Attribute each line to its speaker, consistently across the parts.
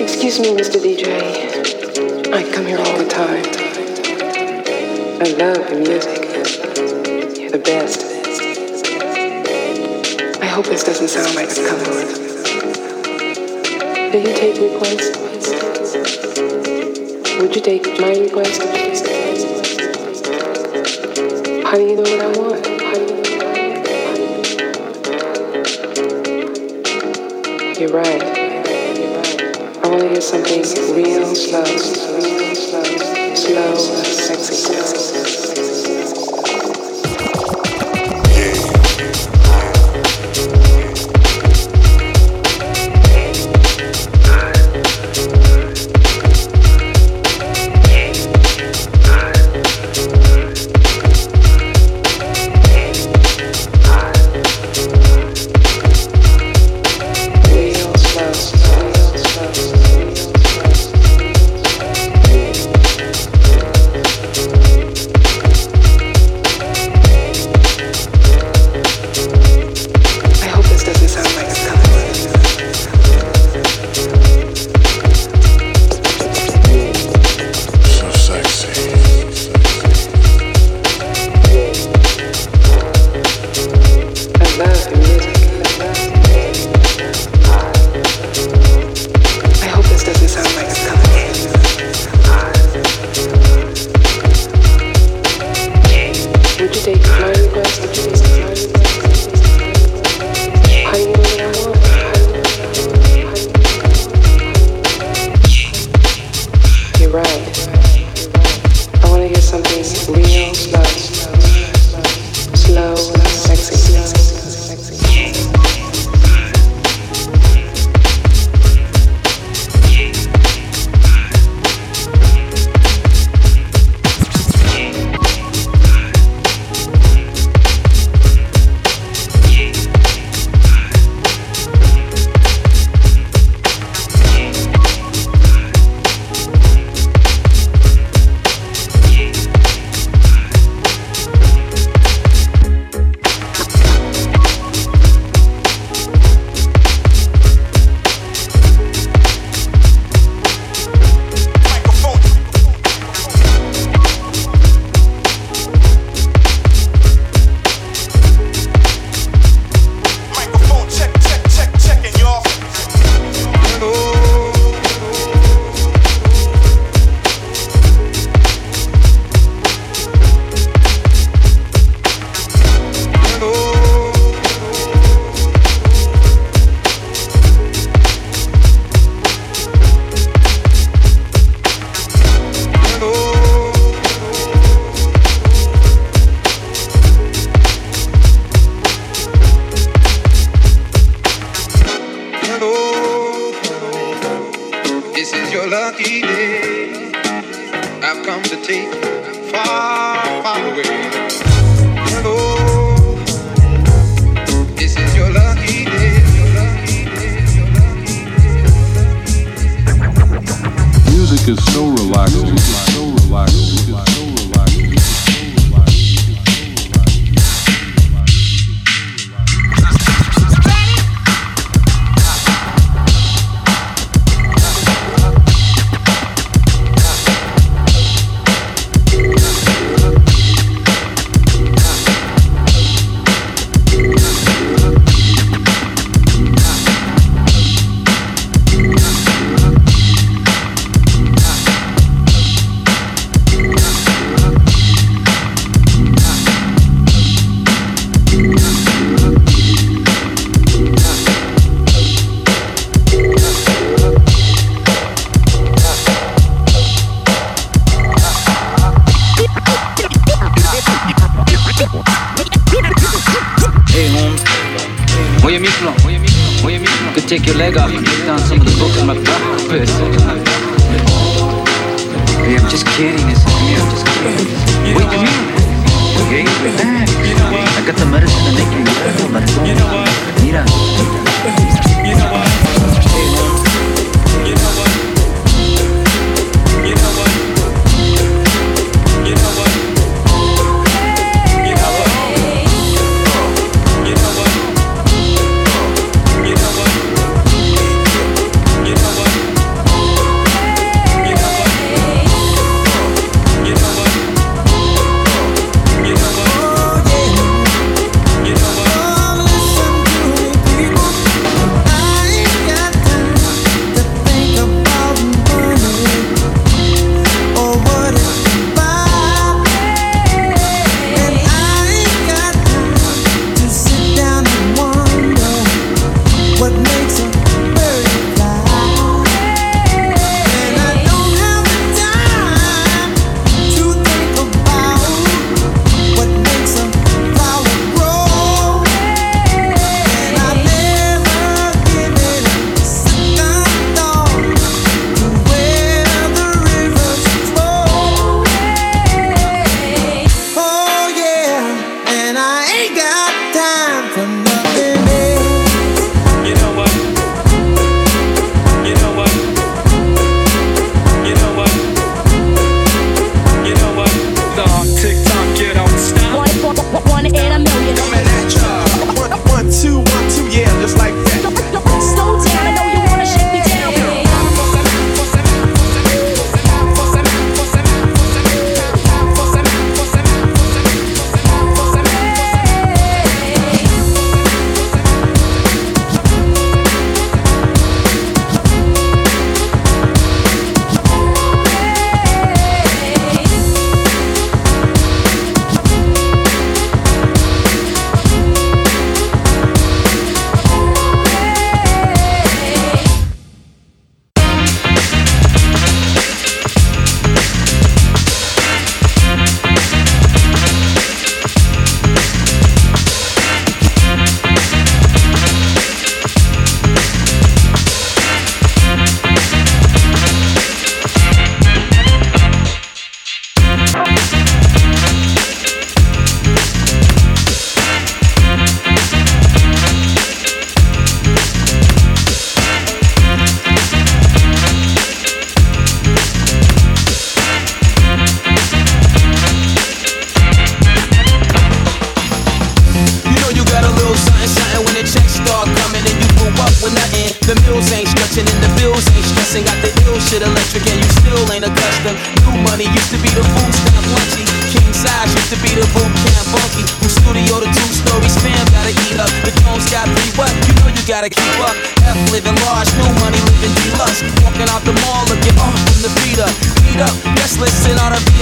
Speaker 1: Excuse me, Mr. DJ. I come here all the time. I love the music. The best. I hope this doesn't sound like a cover. Do you take requests? Would you take my request? How do you know what I want? You're right want to hear something real slow, slow, sexy.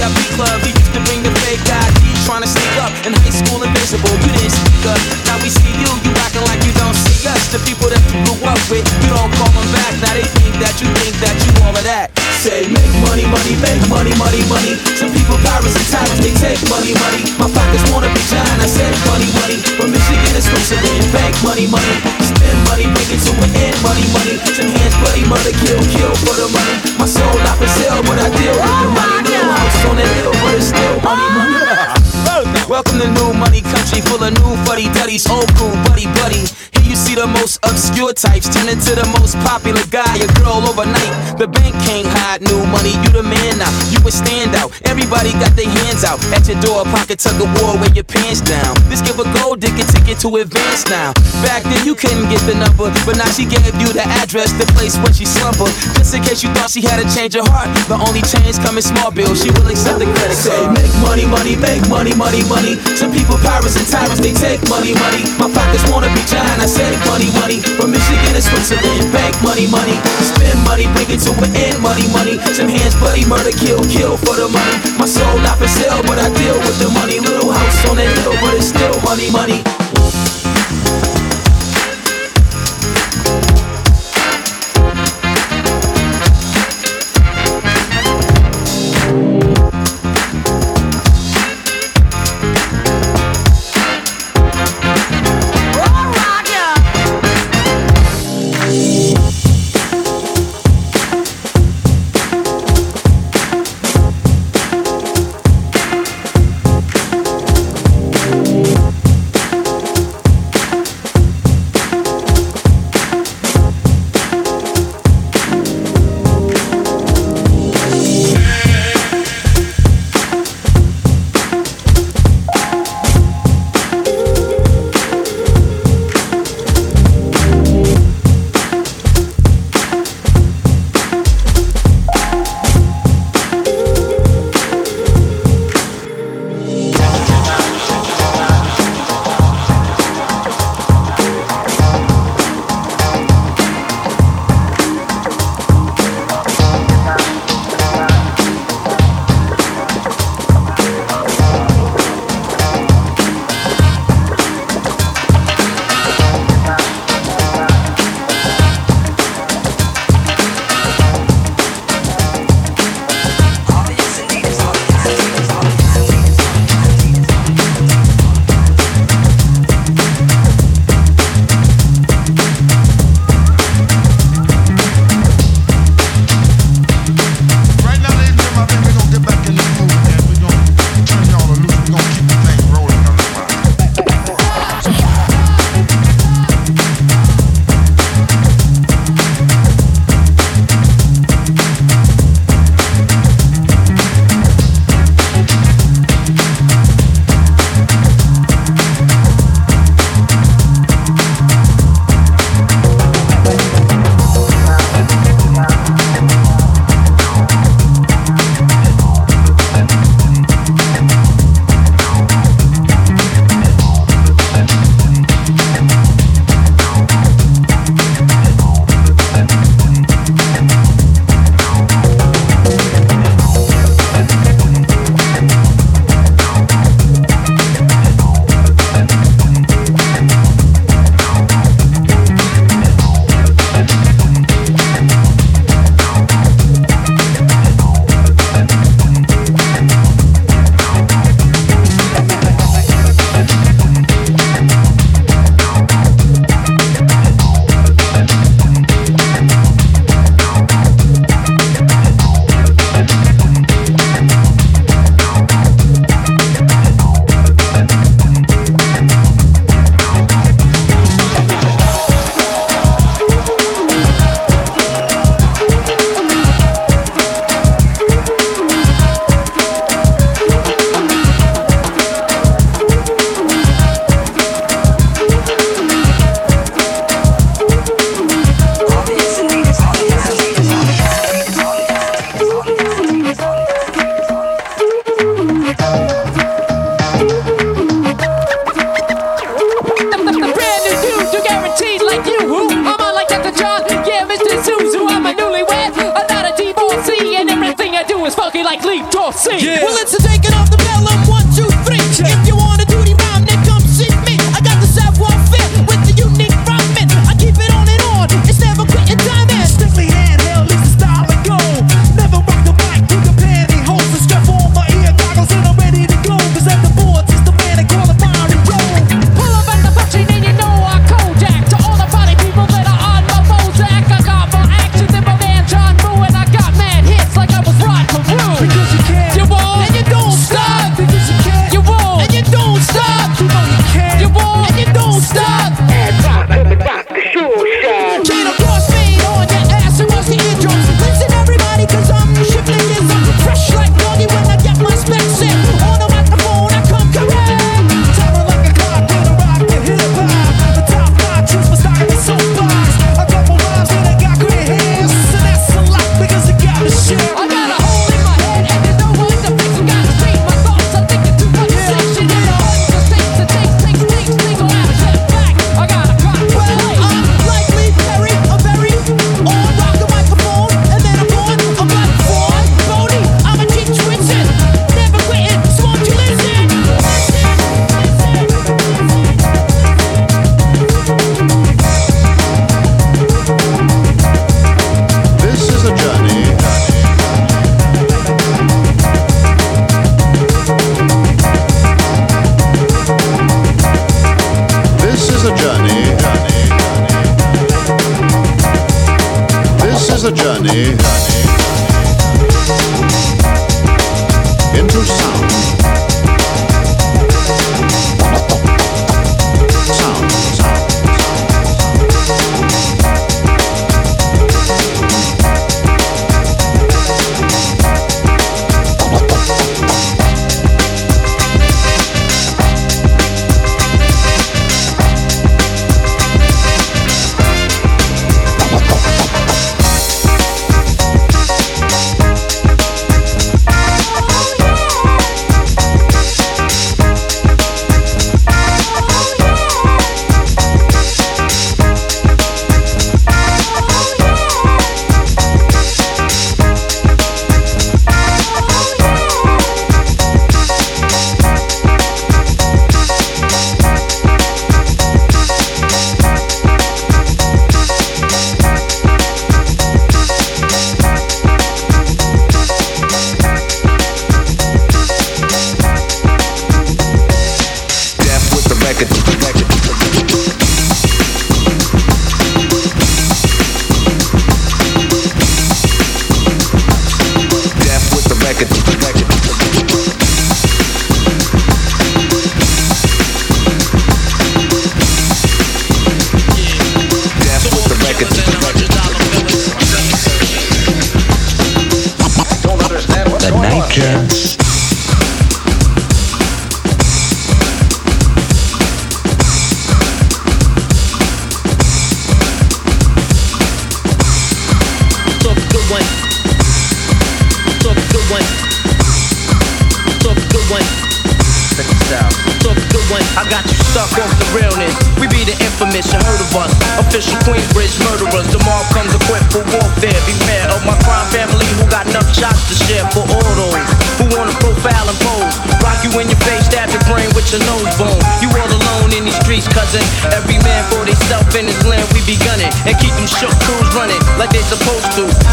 Speaker 2: VIP club. He used to bring the fake ID, trying to sneak up. In high school, invisible, you didn't speak up. Now we see you, you acting like you don't see us. The people that you grew up with, you don't call them back. Now they think that you think that you all of that. Say, make money, money, make money, money, money. Some people pirates and tyrants, they take money, money. My pockets wanna be giant, I said money, money. From Michigan exclusively, bank money, money. Spend money, bring it to an end, money, money. Some hands, bloody mother kill, kill for the money. My soul not for sale, but I deal with the money. Little house on that hill, but it's still money, money. Welcome to new money country full of new fuddy duddies, old cool buddy buddy. You see the most obscure types turn into the most popular guy, a girl overnight. The bank can't hide new money, you the man now, you a standout. Everybody got their hands out at your door, pocket of war, wear your pants down. This give a gold digger ticket to advance now. Back then you couldn't get the number, but now she gave you the address, the place where she slumber. Just in case you thought she had a change of heart, the only change coming small bills, she will accept the credit card. Make money, money, make money, money, money. Some people pirates and tyrants, they take money, money. My pockets wanna be giant, I say money, money. From Michigan to Switzerland, bank money, money. Spend money, bring it to an end, money, money. Some hands, bloody murder, kill, kill for the money. My soul not for sale, but I deal with the money. Little house on the hill, but it's still money, money.
Speaker 3: Connected. Connected.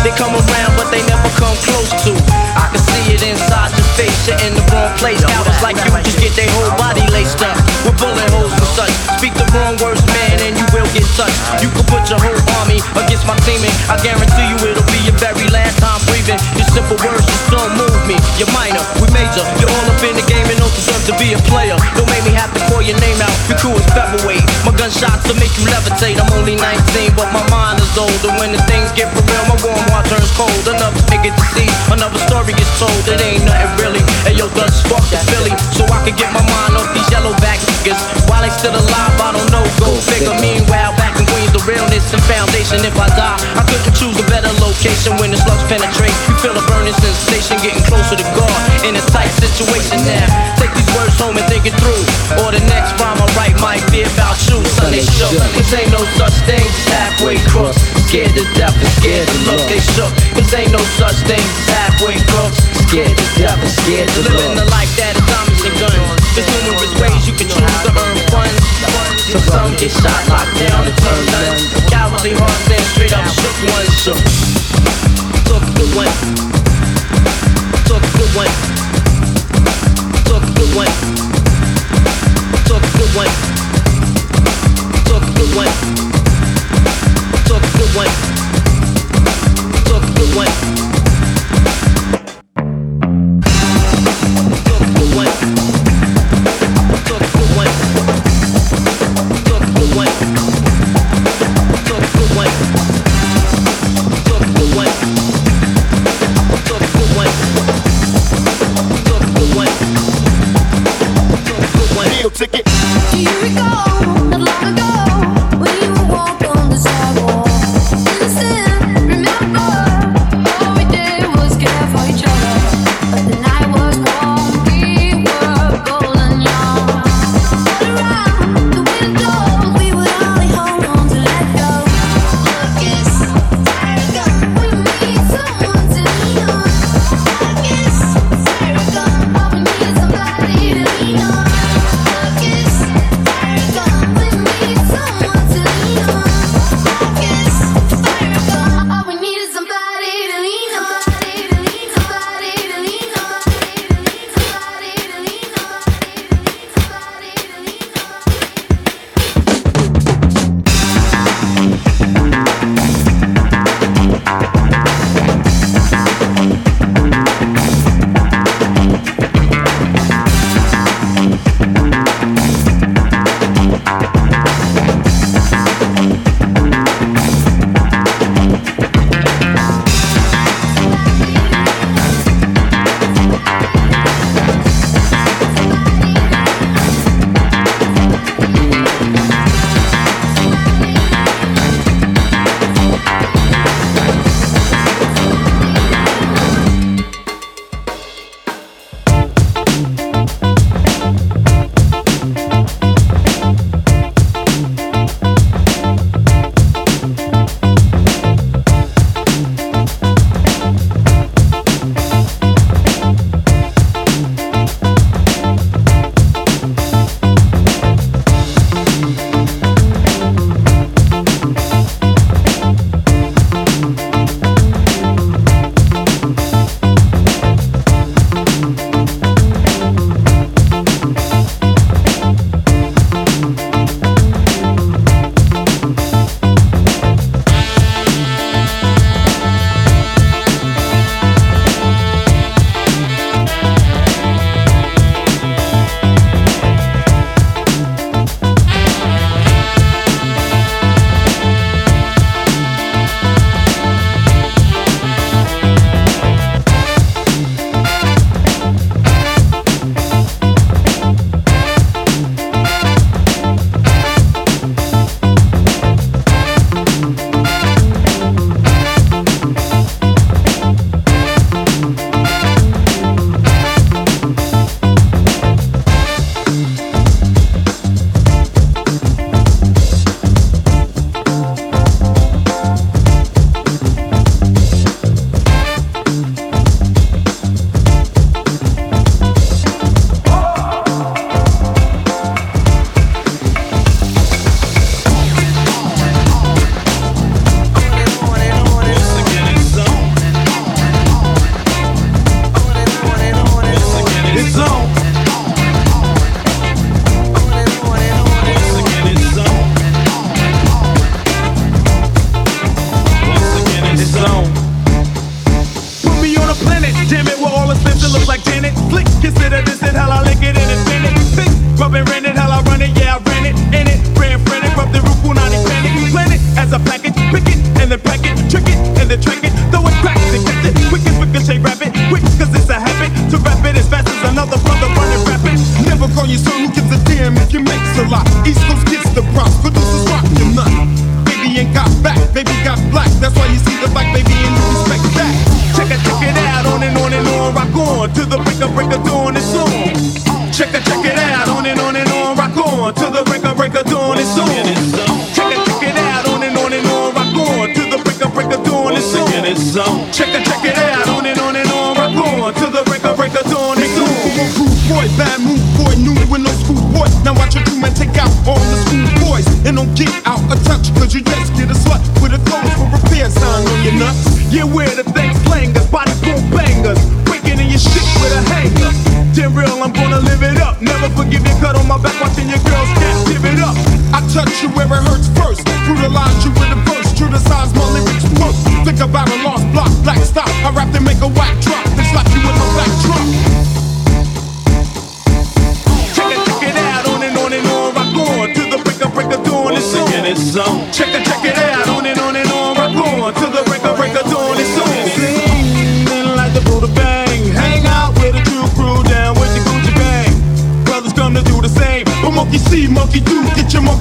Speaker 3: They
Speaker 4: come around, but they never come close to.
Speaker 5: I can see it inside your face, you're in the wrong place. Cowards like you just get their whole body laced up with bullet holes and such. Speak the wrong words, man, and you will get touched. You can put your whole army against my teaming. I guarantee you it'll be your very last time breathing. Your simple words just don't move me. You're minor, we major. You're all up in the game and don't deserve to be a
Speaker 6: player. Don't
Speaker 7: make me have to
Speaker 8: call your
Speaker 9: name out.
Speaker 2: Your
Speaker 4: crew is featherweight. My gunshots will make you levitate. I'm only 19, but my sold. And when the things get for real, my warm heart turns cold. Another nigga deceased, another story gets told. It ain't nothing really. And yo, thus fuck the Philly, so I can get my mind off these yellow back niggas. While they still alive, I don't know. Go figure. Meanwhile,
Speaker 5: back in Queens the realness and foundation. If I die, I couldn't choose a better
Speaker 2: location when the slugs penetrate. You feel a burning sensation getting closer to
Speaker 10: God in a tight situation now. Take these words home and think it through. Or the next rhyme I write might be about you.
Speaker 11: Sunday shook, cause ain't no such thing as halfway cross. Scared to death and scared to look, they shook. Cause ain't no such thing as halfway cross. Scared to death and scared to look. Living the life that is diamonds and guns. There's numerous ways you can choose to earn funds. Some some get shot, locked down, and turned nuts. Galaxy hard stand straight up, shook one, shook. Took the one, Took the one, Took the one, Took the one, Took the one. Took the win.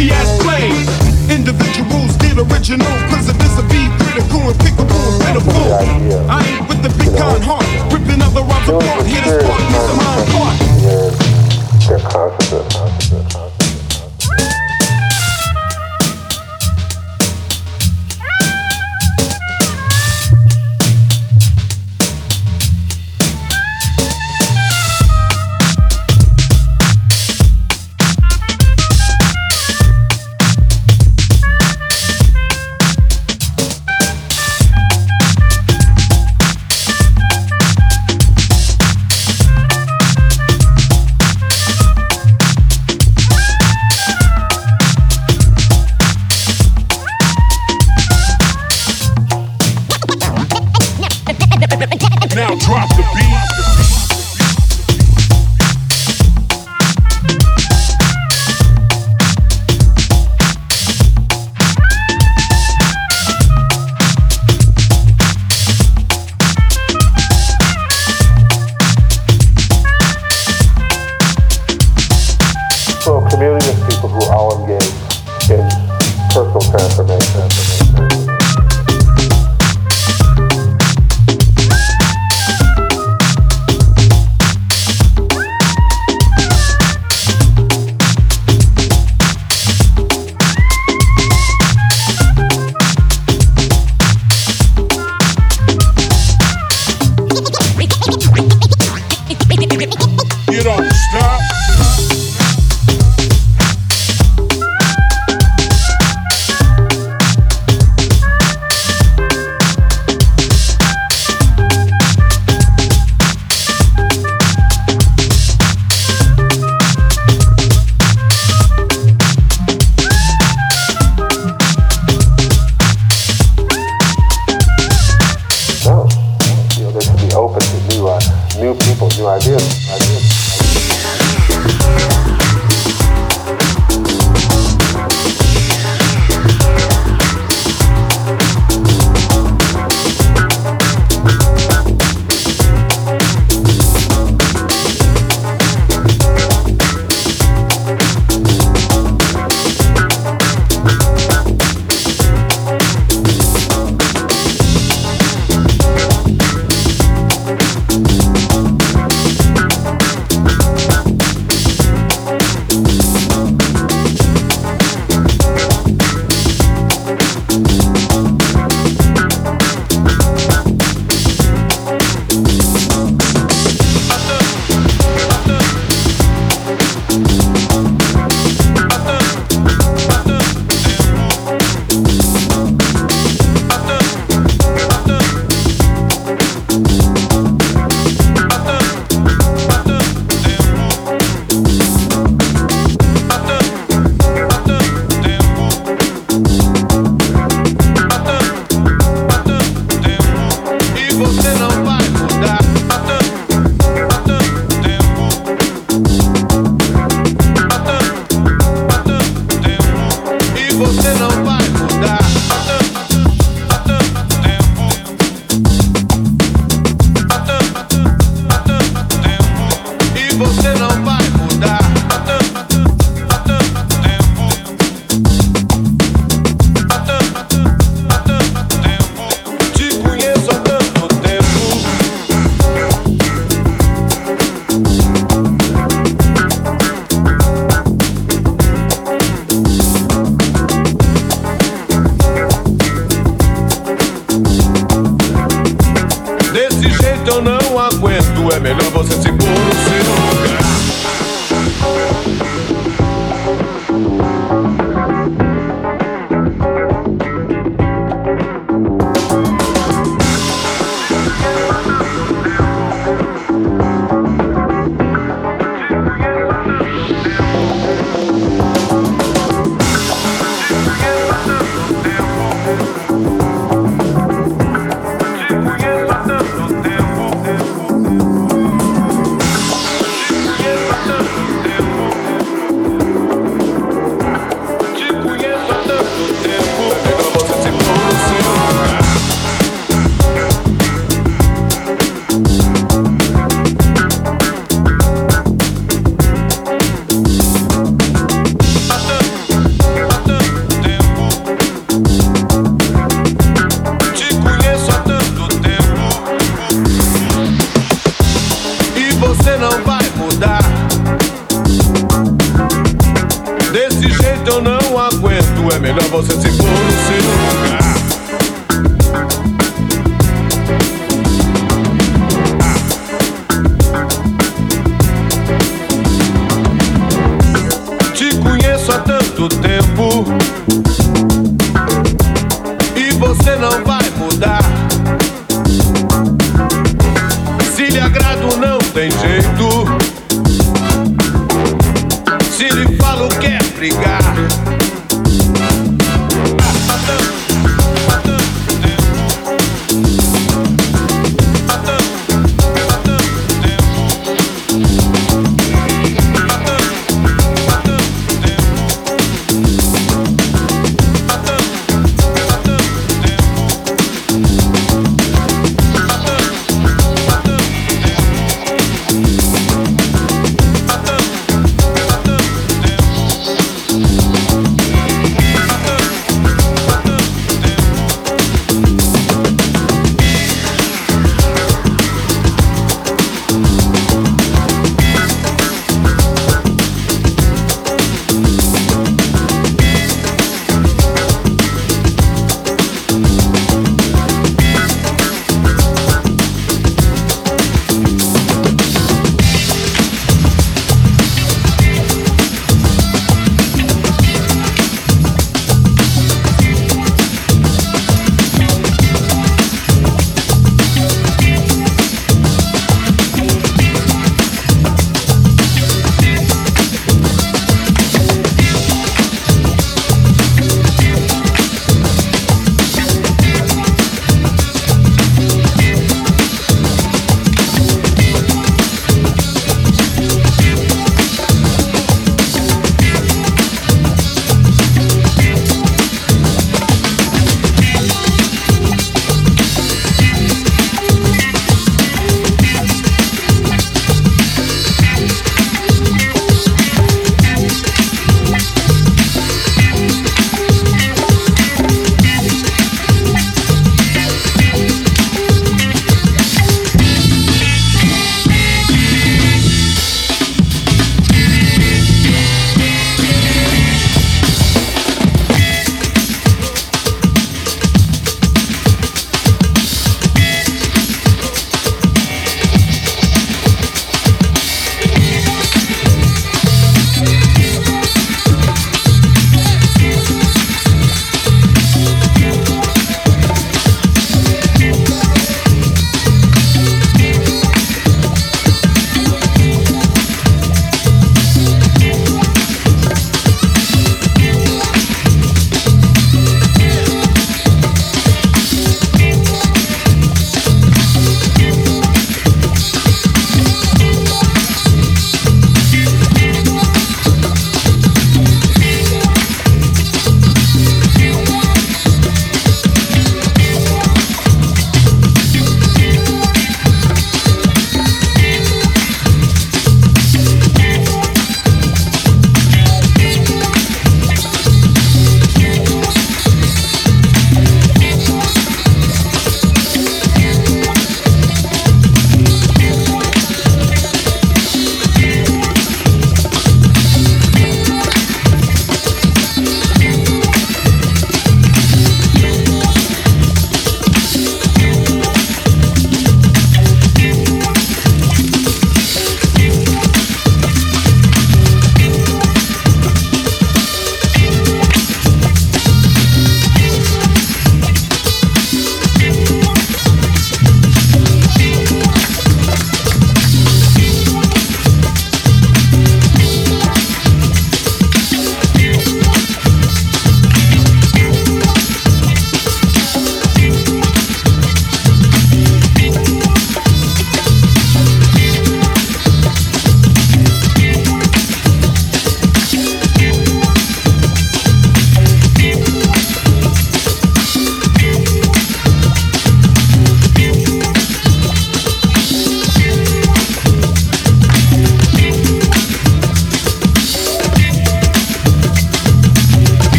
Speaker 11: funky ass slaves. Individuals get original, cause it is a be critical and pickable and pitiful. I
Speaker 12: ain't with
Speaker 7: the big con heart,
Speaker 12: ripping other rhymes
Speaker 7: apart, hit his partners.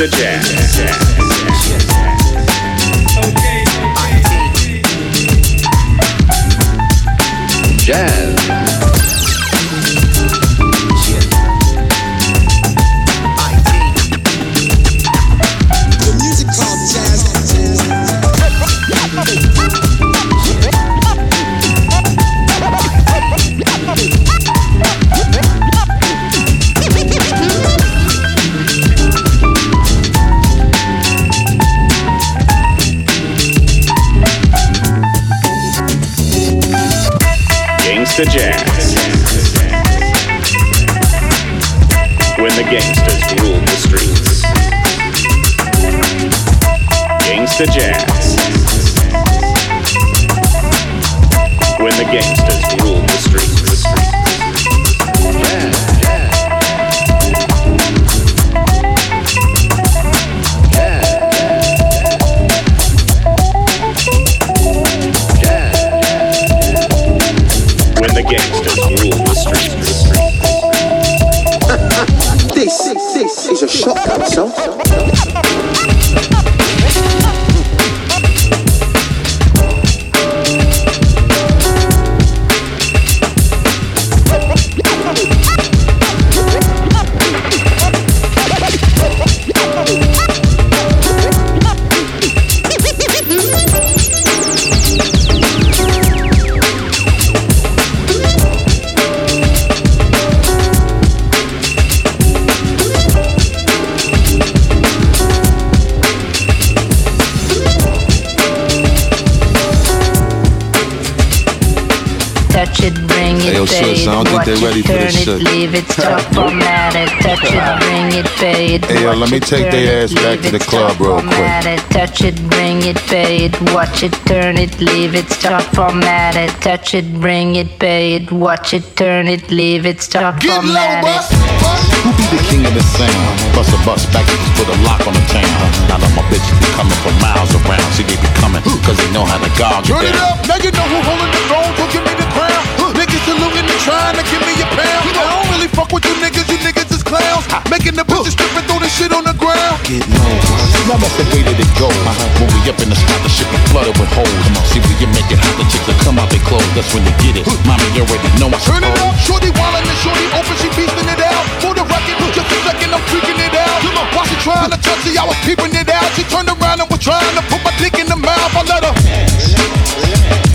Speaker 13: Gangsta Jazz.
Speaker 14: Hey, yo, let me take
Speaker 15: turn
Speaker 14: their ass back to the club real quick.
Speaker 15: format it, touch it, bring it, pay it, watch it, turn it, leave it, stop, format it, touch it, bring it, pay it, watch it, turn it, leave it, stop, format it.
Speaker 16: Who be the king of the sound? Busta Bus back and just put a lock on the town. Now that my bitches be coming from miles around. See, they be coming, cause they know how to gouge
Speaker 6: Turn
Speaker 16: it
Speaker 6: it
Speaker 16: down.
Speaker 6: up, now you know who holding the throne, so give me the crown. Niggas saluting and trying to give me a pound. Fuck with you niggas, you niggas is clowns. Making the bitches strip and throw the shit on the ground.
Speaker 16: Get low. Now that's the way that it goes. When we up in the spot, the shit be flooded with holes. See, when you make it hot, the chicks will come out they clothes. That's when they get it. Mommy, you already know I
Speaker 6: Turn it up, shorty wildin' and shorty open, she beastin' it out. For the record, just a second, I'm freaking it out. Come on, While she trying to touch it, I was peeping it out. She turned around and was trying to put my dick in the mouth. I let her.